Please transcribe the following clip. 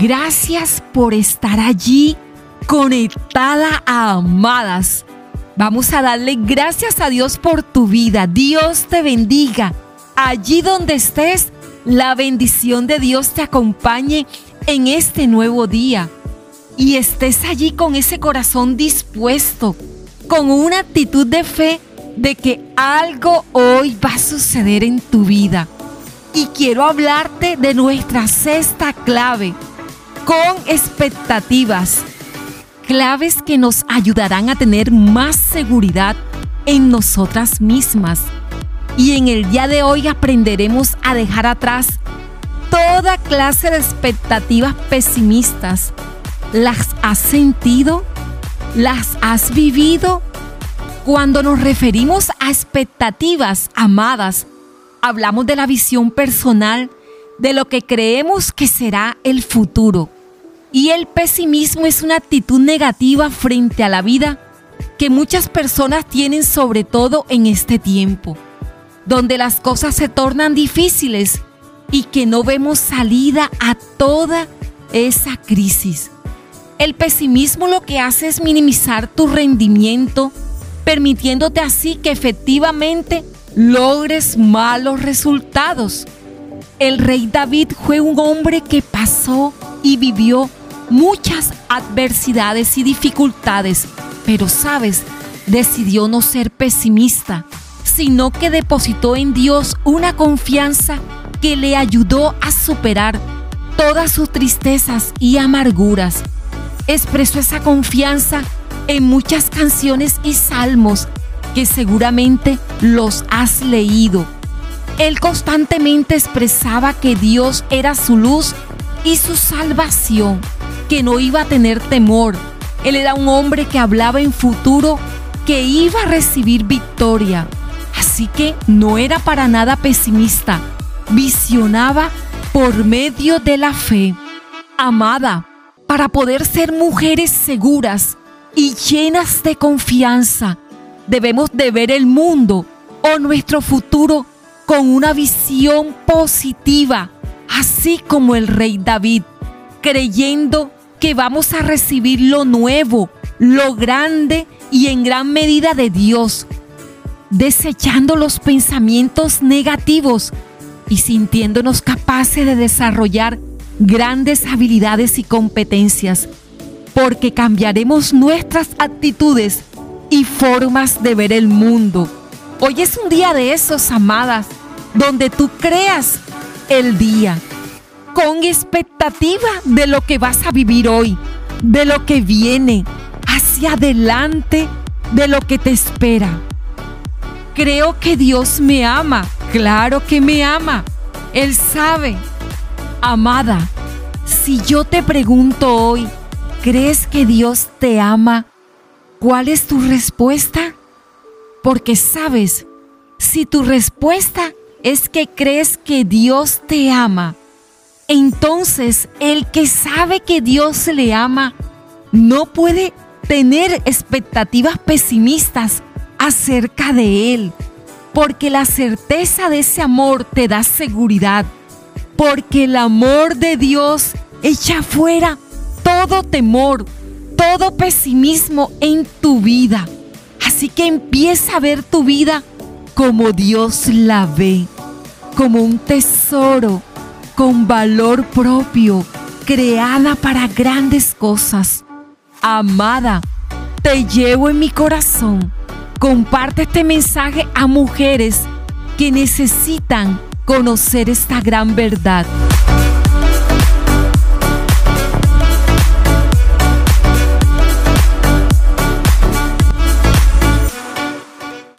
Gracias por estar allí conectada a amadas. Vamos a darle gracias a Dios por tu vida. Dios te bendiga. Allí donde estés, la bendición de Dios te acompañe en este nuevo día. Y estés allí con ese corazón dispuesto, con una actitud de fe de que algo hoy va a suceder en tu vida. Y quiero hablarte de nuestra sexta clave con expectativas. Claves que nos ayudarán a tener más seguridad en nosotras mismas. Y en el día de hoy aprenderemos a dejar atrás toda clase de expectativas pesimistas. ¿Las has sentido? ¿Las has vivido? Cuando nos referimos a expectativas amadas, hablamos de la visión personal de lo que creemos que será el futuro. Y el pesimismo es una actitud negativa frente a la vida que muchas personas tienen sobre todo en este tiempo, donde las cosas se tornan difíciles y que no vemos salida a toda esa crisis. El pesimismo lo que hace es minimizar tu rendimiento, permitiéndote así que efectivamente logres malos resultados. El rey David fue un hombre que pasó y vivió muchas adversidades y dificultades, pero sabes, decidió no ser pesimista, sino que depositó en Dios una confianza que le ayudó a superar todas sus tristezas y amarguras. Expresó esa confianza en muchas canciones y salmos que seguramente los has leído. Él constantemente expresaba que Dios era su luz y su salvación que no iba a tener temor. Él era un hombre que hablaba en futuro que iba a recibir victoria. Así que no era para nada pesimista. Visionaba por medio de la fe. Amada, para poder ser mujeres seguras y llenas de confianza, debemos de ver el mundo o nuestro futuro con una visión positiva, así como el rey David, creyendo que vamos a recibir lo nuevo, lo grande y en gran medida de Dios, desechando los pensamientos negativos y sintiéndonos capaces de desarrollar grandes habilidades y competencias, porque cambiaremos nuestras actitudes y formas de ver el mundo. Hoy es un día de esos, amadas, donde tú creas el día con expectativa de lo que vas a vivir hoy, de lo que viene, hacia adelante, de lo que te espera. Creo que Dios me ama, claro que me ama, Él sabe. Amada, si yo te pregunto hoy, ¿crees que Dios te ama? ¿Cuál es tu respuesta? Porque sabes, si tu respuesta es que crees que Dios te ama, entonces el que sabe que Dios le ama no puede tener expectativas pesimistas acerca de Él, porque la certeza de ese amor te da seguridad, porque el amor de Dios echa fuera todo temor, todo pesimismo en tu vida. Así que empieza a ver tu vida como Dios la ve, como un tesoro con valor propio, creada para grandes cosas. Amada, te llevo en mi corazón. Comparte este mensaje a mujeres que necesitan conocer esta gran verdad.